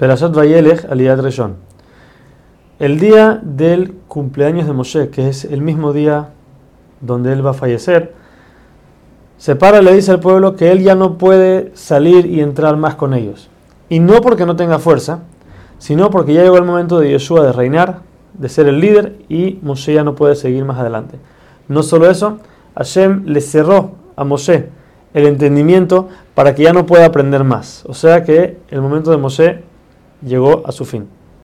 Perashat Vayelech Aliyat Reshon. El día del cumpleaños de Moshe, que es el mismo día donde él va a fallecer, se para y le dice al pueblo que él ya no puede salir y entrar más con ellos. Y no porque no tenga fuerza, sino porque ya llegó el momento de Yeshua de reinar, de ser el líder, y Moshe ya no puede seguir más adelante. No solo eso, Hashem le cerró a Moshe el entendimiento para que ya no pueda aprender más. O sea que el momento de Moshe llegó a su fin.